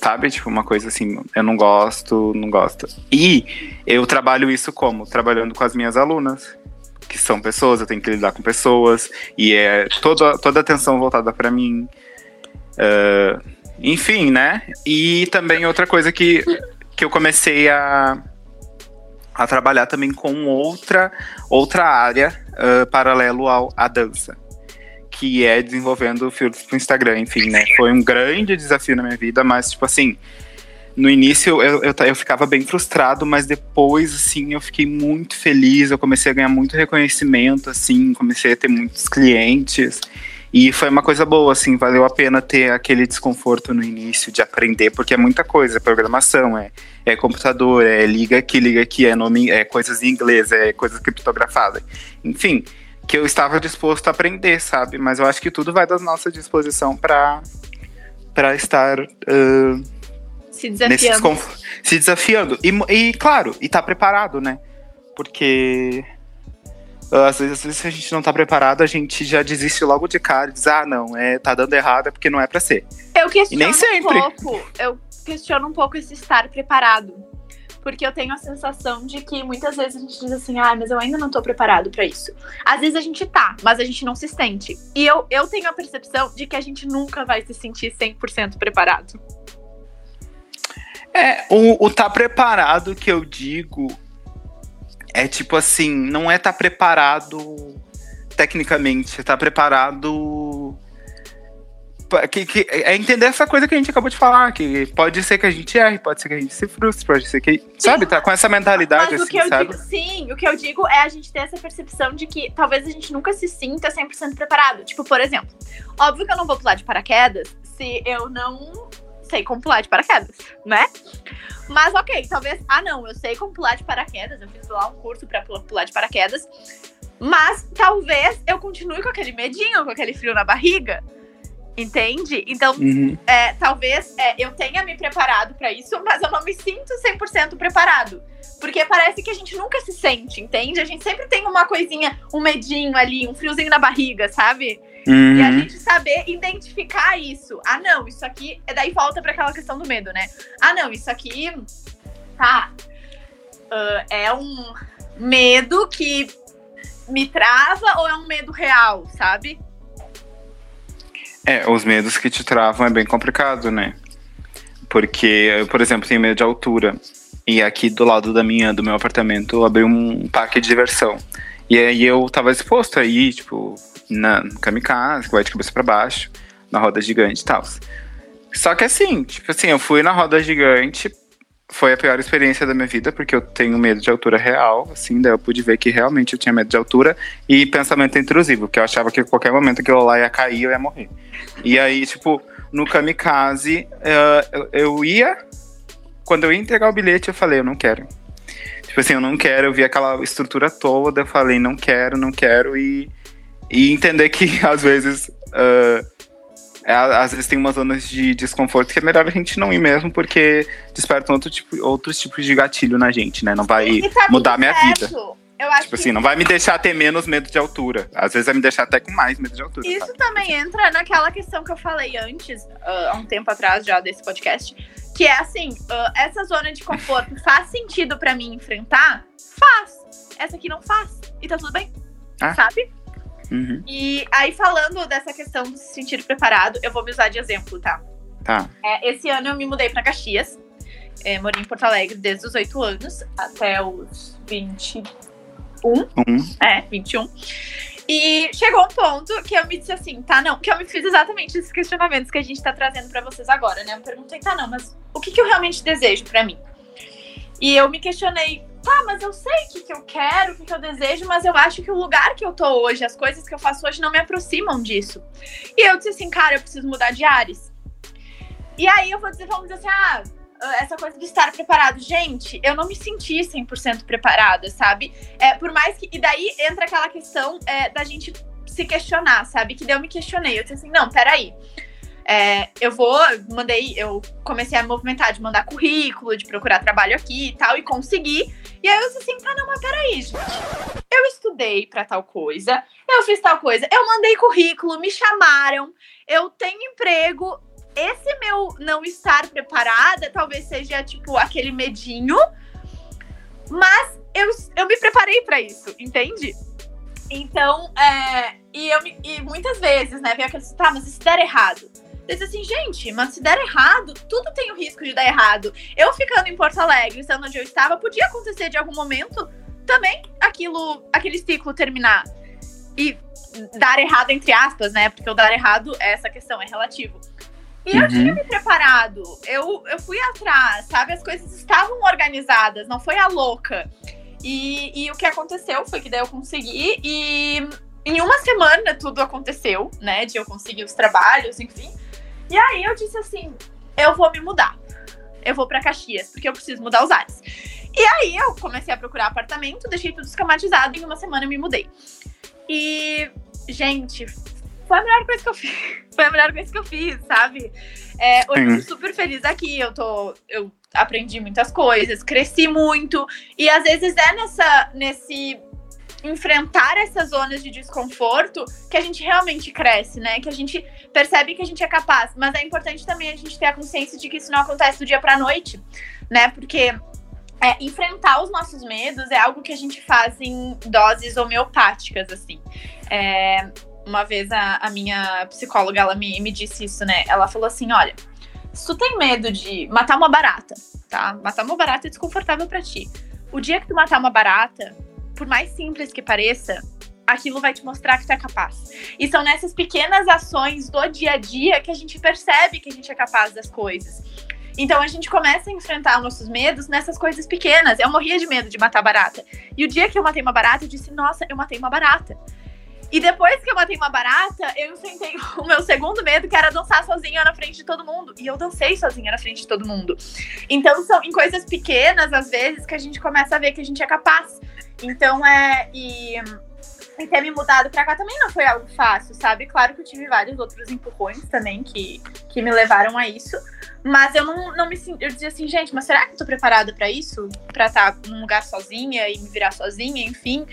Sabe? Tipo, uma coisa assim, eu não gosto, não gosto. E eu trabalho isso como? Trabalhando com as minhas alunas, que são pessoas, eu tenho que lidar com pessoas, e é toda, toda atenção voltada para mim. Ah, enfim, né? E também outra coisa que, que eu comecei a, a trabalhar também com outra, outra área ah, paralelo ao, à dança. Que é desenvolvendo filtros pro Instagram, enfim, né? Foi um grande desafio na minha vida, mas, tipo assim, no início eu, eu, eu ficava bem frustrado, mas depois, assim, eu fiquei muito feliz. Eu comecei a ganhar muito reconhecimento, assim, comecei a ter muitos clientes. E foi uma coisa boa, assim, valeu a pena ter aquele desconforto no início de aprender, porque é muita coisa, é programação, é, é computador, é liga aqui, liga aqui, é nome, é coisas em inglês, é coisas criptografadas. Enfim, que eu estava disposto a aprender, sabe? Mas eu acho que tudo vai da nossa disposição para para estar ah, Se desafiando. se desafiando. E, e, claro, e tá preparado, né? Porque às vezes, às vezes se a gente não tá preparado, a gente já desiste logo de cara e diz, ah, não, é, tá dando errado, é porque não é pra ser. Eu questiono E nem sempre. um pouco. Eu questiono um pouco esse estar preparado. Porque eu tenho a sensação de que muitas vezes a gente diz assim, ah, mas eu ainda não tô preparado pra isso. Às vezes a gente tá, mas a gente não se sente. E eu, eu tenho a percepção de que a gente nunca vai se sentir 100% preparado. É, o, o tá preparado que eu digo é tipo assim, não é tá preparado tecnicamente, tá preparado que, que, é entender essa coisa que a gente acabou de falar, que pode ser que a gente erre, pode ser que a gente se frustre, pode ser que. Sabe, tá com essa mentalidade Mas assim, o que eu sabe? digo, sim, o que eu digo é a gente ter essa percepção de que talvez a gente nunca se sinta 100% preparado. Tipo, por exemplo, óbvio que eu não vou pular de paraquedas se eu não sei como pular de paraquedas, né? Mas ok, talvez. Ah, não, eu sei como pular de paraquedas, eu fiz lá um curso pra pular de paraquedas. Mas talvez eu continue com aquele medinho, com aquele frio na barriga. Entende? Então, Uhum. é, talvez é, eu tenha me preparado pra isso, mas eu não me sinto 100% preparado. Porque parece que a gente nunca se sente, entende? A gente sempre tem uma coisinha, um medinho ali, um friozinho na barriga, sabe? E a Uhum. gente saber identificar isso. Ah, não, isso aqui. é Daí volta pra aquela questão do medo, né? Ah, não, isso aqui. Tá. ah, é um medo que me trava ou é um medo real, sabe? É, os medos que te travam é bem complicado, né? Porque, eu, por exemplo, tenho medo de altura. E aqui do lado da minha, do meu apartamento, eu abri um parque de diversão. E aí eu tava exposto aí, tipo, na no kamikaze, que vai de cabeça pra baixo, na roda gigante e tal. Só que assim, tipo assim, eu fui na roda gigante, foi a pior experiência da minha vida, porque eu tenho medo de altura real, assim, daí eu pude ver que realmente eu tinha medo de altura e pensamento intrusivo, que eu achava que a qualquer momento aquilo lá ia cair eu ia morrer. E aí, tipo, no kamikaze, eu- eu ia. Quando eu ia entregar o bilhete, eu falei, eu não quero. Tipo assim, eu não quero, eu vi aquela estrutura toda, eu falei, não quero, não quero, e, e entender que às vezes. ah, é, às vezes tem umas zonas de desconforto que é melhor a gente não ir mesmo, porque despertam outro tipo, outros tipos de gatilho na gente, né? Não vai tá mudar a minha certo. vida. Eu acho Tipo que assim, não vai me deixar ter menos medo de altura. Às vezes vai me deixar até com mais medo de altura. Isso sabe? também entra naquela questão que eu falei antes, ah, há um tempo atrás já desse podcast, que é assim, ah, essa zona de conforto faz sentido pra mim enfrentar? Faz. Essa aqui não faz. E tá tudo bem. Ah. Sabe? Uhum, E aí, falando dessa questão de se sentir preparado, eu vou me usar de exemplo, tá? tá. É, esse ano eu me mudei pra Caxias. É, morei em Porto Alegre desde os 8 anos até os 21. Um. É, 21. E chegou um ponto que eu me disse assim, tá, não, que eu me fiz exatamente esses questionamentos que a gente tá trazendo pra vocês agora, né? Eu perguntei, tá, não, mas o que, que eu realmente desejo pra mim? E eu me questionei, tá, mas eu sei o que, que eu quero, o que, que eu desejo, mas eu acho que o lugar que eu tô hoje, as coisas que eu faço hoje não me aproximam disso. E eu disse assim, cara, eu preciso mudar de ares. E aí eu vou dizer, vamos dizer assim, ah, essa coisa de estar preparado. Gente, eu não me senti 100% preparada, sabe? É, por mais que. E daí entra aquela questão é, da gente se questionar, sabe? Que daí eu me questionei. Eu disse assim, não, peraí. É, eu vou, mandei, eu comecei a movimentar de mandar currículo, de procurar trabalho aqui e tal, e consegui. E aí eu disse assim, tá, não, mas peraí, gente. Eu estudei pra tal coisa, eu fiz tal coisa, eu mandei currículo, me chamaram, eu tenho emprego. Esse meu não estar preparada talvez seja, tipo, aquele medinho, mas eu, eu me preparei pra isso, entende? Então, é, e, eu, e muitas vezes, né, vem aquele, tá, mas se der errado? Eu disse assim, gente, mas se der errado, tudo tem o risco de dar errado. Eu ficando em Porto Alegre, estando onde eu estava, podia acontecer de algum momento também aquilo, aquele ciclo terminar. E dar errado, entre aspas, né? Porque o dar errado, essa questão é relativo. E eu Uhum. tinha me preparado, eu, eu fui atrás, sabe? As coisas estavam organizadas, não foi a louca. E, e o que aconteceu foi que daí eu consegui e em uma semana tudo aconteceu, né? De eu conseguir os trabalhos, enfim. E aí eu disse assim: eu vou me mudar. Eu vou pra Caxias, porque eu preciso mudar os ares. E aí eu comecei a procurar apartamento, deixei tudo esquematizado e em uma semana eu me mudei. E, gente, foi a melhor coisa que eu fiz. Foi a melhor coisa que eu fiz, sabe? É, hoje eu tô super feliz aqui. Eu tô. Eu aprendi muitas coisas, cresci muito. E às vezes é nessa, nesse enfrentar essas zonas de desconforto que a gente realmente cresce, né? Que a gente percebe que a gente é capaz. Mas é importante também a gente ter a consciência de que isso não acontece do dia pra noite, né? Porque é, enfrentar os nossos medos é algo que a gente faz em doses homeopáticas, assim. É, uma vez a, a minha psicóloga, ela me, me disse isso, né? Ela falou assim, olha, Se tu tem medo de matar uma barata, tá? Matar uma barata é desconfortável para ti. O dia que tu matar uma barata, por mais simples que pareça, aquilo vai te mostrar que tu é capaz. E são nessas pequenas ações do dia a dia que a gente percebe que a gente é capaz das coisas. Então a gente começa a enfrentar nossos medos nessas coisas pequenas. Eu morria de medo de matar barata. E o dia que eu matei uma barata, eu disse: Nossa, eu matei uma barata. E depois que eu matei uma barata, eu enfrentei o meu segundo medo, que era dançar sozinha na frente de todo mundo. E eu dancei sozinha na frente de todo mundo. Então são em coisas pequenas, às vezes, que a gente começa a ver que a gente é capaz. Então é. E e ter me mudado pra cá também não foi algo fácil, sabe? Claro que eu tive vários outros empurrões também que, que me levaram a isso. Mas eu não, não me Eu dizia assim, gente, mas será que eu tô preparada para isso? Pra estar num lugar sozinha e me virar sozinha, enfim.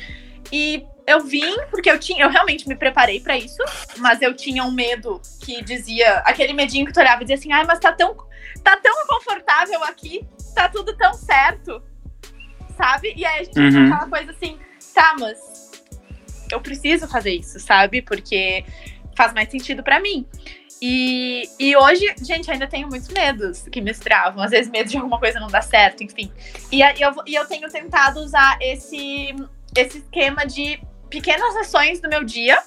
E eu vim porque eu tinha, eu realmente me preparei para isso, mas eu tinha um medo que dizia, aquele medinho que tu olhava e dizia assim: "Ai, mas tá tão tá tão confortável aqui, tá tudo tão certo". Sabe? E aí a gente uhum. aquela coisa assim: "Tá, mas eu preciso fazer isso, sabe? Porque faz mais sentido para mim. E, e hoje, gente, ainda tenho muitos medos que me travam. Às vezes, medo de alguma coisa não dar certo, enfim. E, eu, e eu tenho tentado usar esse, esse esquema de pequenas ações do meu dia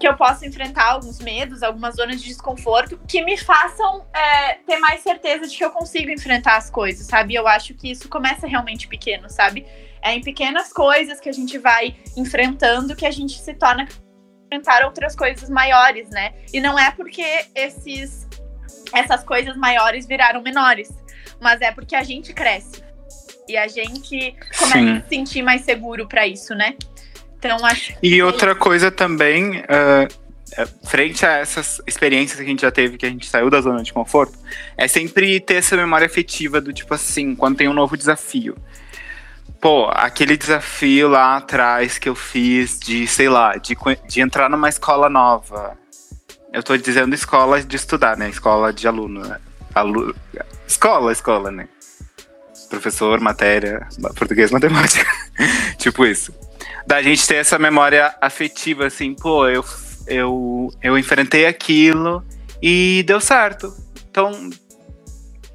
que eu possa enfrentar alguns medos, algumas zonas de desconforto, que me façam é, ter mais certeza de que eu consigo enfrentar as coisas, sabe? Eu acho que isso começa realmente pequeno, sabe? É em pequenas coisas que a gente vai enfrentando que a gente se torna enfrentar outras coisas maiores, né? E não é porque esses essas coisas maiores viraram menores, mas é porque a gente cresce e a gente começa Sim. a se sentir mais seguro para isso, né? Então acho. E outra coisa também, uh, frente a essas experiências que a gente já teve, que a gente saiu da zona de conforto, é sempre ter essa memória afetiva do tipo assim, quando tem um novo desafio. Pô, aquele desafio lá atrás que eu fiz de, sei lá, de, de entrar numa escola nova. Eu tô dizendo escola de estudar, né? Escola de aluno, né? Alu... Escola, escola, né? Professor, matéria, português, matemática. tipo isso. Da gente ter essa memória afetiva, assim, pô, eu, eu, eu enfrentei aquilo e deu certo. Então,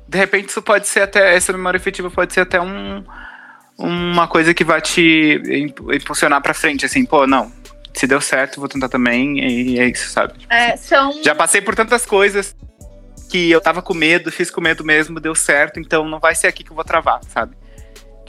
de repente, isso pode ser até. Essa memória afetiva pode ser até um uma coisa que vai te impulsionar para frente, assim, pô, não, se deu certo, vou tentar também, e é isso, sabe? É, são... Já passei por tantas coisas que eu tava com medo, fiz com medo mesmo, deu certo, então não vai ser aqui que eu vou travar, sabe?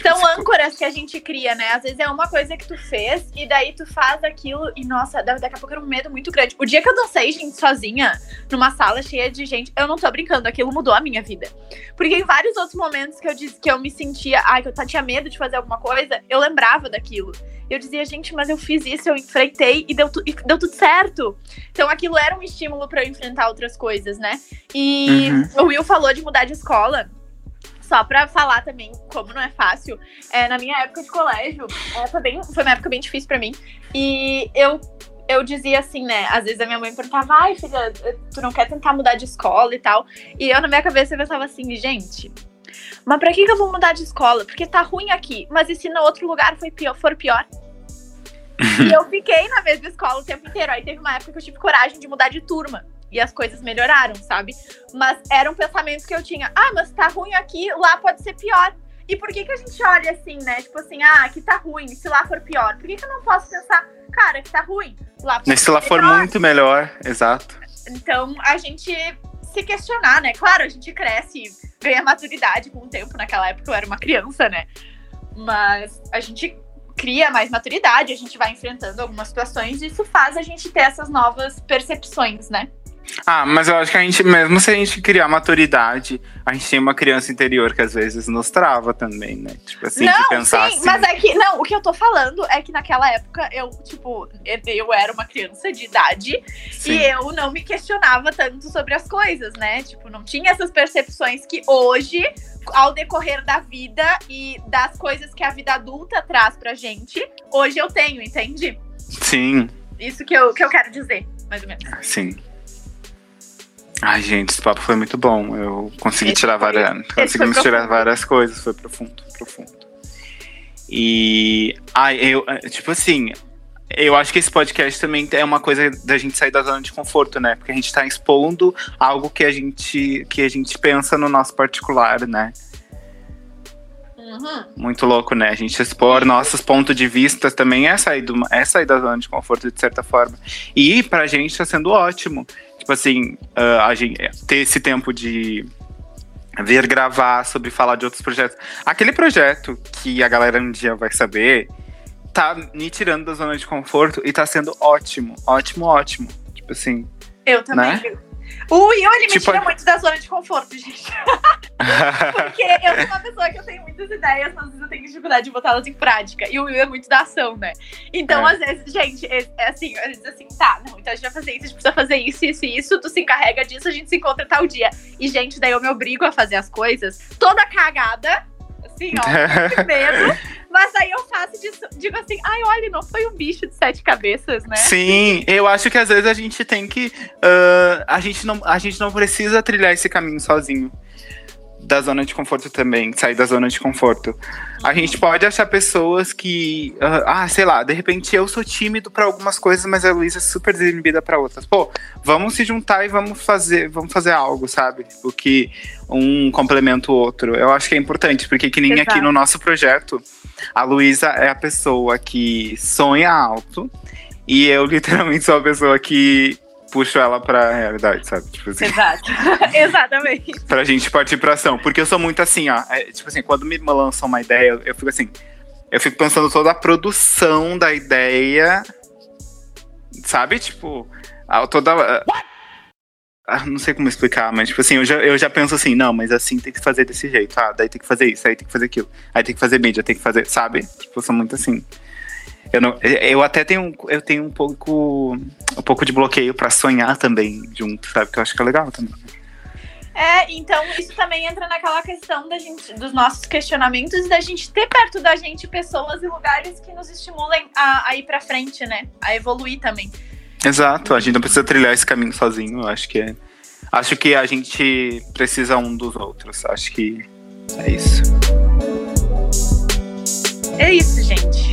São tipo, âncoras que a gente cria, né? Às vezes é uma coisa que tu fez e daí tu faz aquilo e, nossa, daqui a pouco era um medo muito grande. O dia que eu dancei, gente, sozinha, numa sala cheia de gente, eu não tô brincando, aquilo mudou a minha vida. Porque em vários outros momentos que eu disse que eu me sentia, ai, que eu tinha medo de fazer alguma coisa, eu lembrava daquilo. Eu dizia, gente, mas eu fiz isso, eu enfrentei e deu, e deu tudo certo. Então aquilo era um estímulo para eu enfrentar outras coisas, né? E uhum. o Will falou de mudar de escola só pra falar também como não é fácil, é, na minha época de colégio, é, foi, bem, foi uma época bem difícil pra mim. E eu, eu dizia assim, né? Às vezes a minha mãe perguntava, ai, filha, tu não quer tentar mudar de escola e tal. E eu, na minha cabeça, pensava assim, gente. Mas pra que, que eu vou mudar de escola? Porque tá ruim aqui. Mas e se no outro lugar foi pior, for pior? e eu fiquei na mesma escola o tempo inteiro. Aí teve uma época que eu tive coragem de mudar de turma e as coisas melhoraram, sabe? Mas era um pensamento que eu tinha, ah, mas tá ruim aqui, lá pode ser pior. E por que que a gente olha assim, né? Tipo assim, ah, aqui tá ruim, se lá for pior. Por que que eu não posso pensar, cara, que tá ruim, lá pode Se lá for muito melhor, exato. Então, a gente se questionar, né? Claro, a gente cresce, ganha maturidade com o tempo. Naquela época eu era uma criança, né? Mas a gente cria mais maturidade, a gente vai enfrentando algumas situações e isso faz a gente ter essas novas percepções, né? Ah, mas eu acho que a gente, mesmo se a gente criar maturidade, a gente tem uma criança interior que às vezes nos trava também, né? Tipo assim, não, de pensar sim, assim. Mas é que, não, o que eu tô falando é que naquela época eu, tipo, eu era uma criança de idade sim. e eu não me questionava tanto sobre as coisas, né? Tipo, não tinha essas percepções que hoje, ao decorrer da vida e das coisas que a vida adulta traz pra gente, hoje eu tenho, entende? Sim. Isso que eu, que eu quero dizer, mais ou menos. Sim. Ai, gente, esse papo foi muito bom. Eu consegui esse tirar foi, várias. Conseguimos tirar várias coisas, foi profundo, profundo. E. Ai, eu. Eh, tipo assim. Eu acho que esse podcast também é uma coisa da gente sair da zona de conforto, né? Porque a gente tá expondo algo que a gente, que a gente pensa no nosso particular, né? Uhum. Muito louco, né? A gente expor nossos pontos de vista também é sair, do, é sair da zona de conforto, de certa forma. E pra gente tá sendo ótimo. Tipo assim, uh, a gente, ter esse tempo de vir gravar sobre falar de outros projetos. Aquele projeto que a galera um dia vai saber tá me tirando da zona de conforto e tá sendo ótimo, ótimo, ótimo. Tipo assim. Eu também. Né? O Will, ele me Tipo, tira muito da zona de conforto, gente. Porque eu sou uma pessoa que eu tenho muitas ideias, mas dificuldade de botá-las em prática. E o Will é muito da ação, né? Então, É. às vezes, gente, é, é assim, às vezes assim, tá, não, então a gente vai fazer isso, a gente precisa fazer isso, isso e isso, tu se encarrega disso, a gente se encontra tal dia. E, gente, daí eu me obrigo a fazer as coisas toda cagada, assim, ó, medo. Mas aí eu faço disso, digo assim, ai, olha, não foi um bicho de sete cabeças, né? Sim, eu acho que às vezes a gente tem que. ah, a, gente não, a gente não precisa trilhar esse caminho sozinho. Da zona de conforto também, sair da zona de conforto. A gente pode achar pessoas que. ah, ah, sei lá, de repente eu sou tímido pra algumas coisas, mas a Luísa é super desinibida pra outras. Pô, vamos se juntar e vamos fazer, vamos fazer algo, sabe? Tipo, que um complementa o outro. Eu acho que é importante, porque que nem Exato. aqui no nosso projeto, a Luísa é a pessoa que sonha alto. E eu, literalmente, sou a pessoa que puxo ela pra realidade, sabe? Tipo assim, Exato. Exatamente. pra gente partir pra ação. Porque eu sou muito assim, ó. é, tipo assim, quando me lançam uma ideia, eu, eu fico assim. Eu fico pensando toda a produção da ideia. Sabe? Tipo, a- toda. a- ah, não sei como explicar, mas tipo assim, eu já, eu já penso assim, não, mas assim tem que fazer desse jeito. Ah, daí tem que fazer isso, aí tem que fazer aquilo. Aí tem que fazer mídia, tem que fazer, sabe? Tipo, eu sou muito assim. Eu, não, eu até tenho, eu tenho um pouco um pouco de bloqueio pra sonhar também junto, sabe? Que eu acho que é legal também. É, então isso também entra naquela questão da gente, dos nossos questionamentos e da gente ter perto da gente pessoas e lugares que nos estimulem a, a ir pra frente, né? A evoluir também. Exato, a gente não precisa trilhar esse caminho sozinho, eu acho que é. Acho que a gente precisa um dos outros. Acho que é isso. É isso, gente.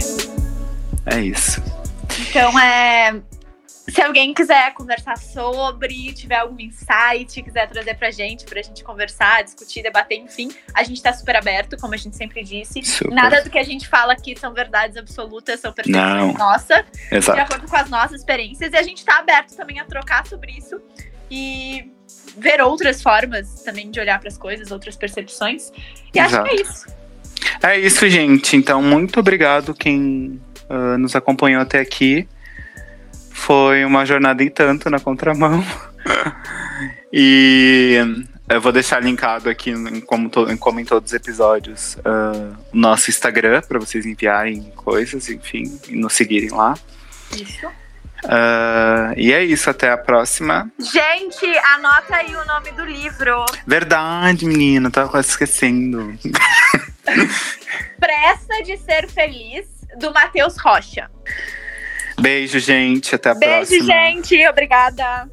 É isso. Então é. Se alguém quiser conversar sobre, tiver algum insight, quiser trazer pra gente, pra gente conversar, discutir, debater, enfim, a gente tá super aberto, como a gente sempre disse. Super. Nada do que a gente fala aqui são verdades absolutas, são percepções Não. nossas. de Exato. acordo com as nossas experiências. E a gente tá aberto também a trocar sobre isso e ver outras formas também de olhar para as coisas, outras percepções. E acho que é isso. É isso, gente. Então, muito obrigado quem ah, nos acompanhou até aqui. Foi uma jornada em tanto na contramão. e eu vou deixar linkado aqui, em como, to- em como em todos os episódios, ah, o nosso Instagram, para vocês enviarem coisas, enfim, e nos seguirem lá. Isso. Ah, e é isso, até a próxima. Gente, anota aí o nome do livro. Verdade, menina, tava quase esquecendo. Pressa de Ser Feliz, do Matheus Rocha. Beijo, gente, até a Beijo, próxima. gente. Obrigada.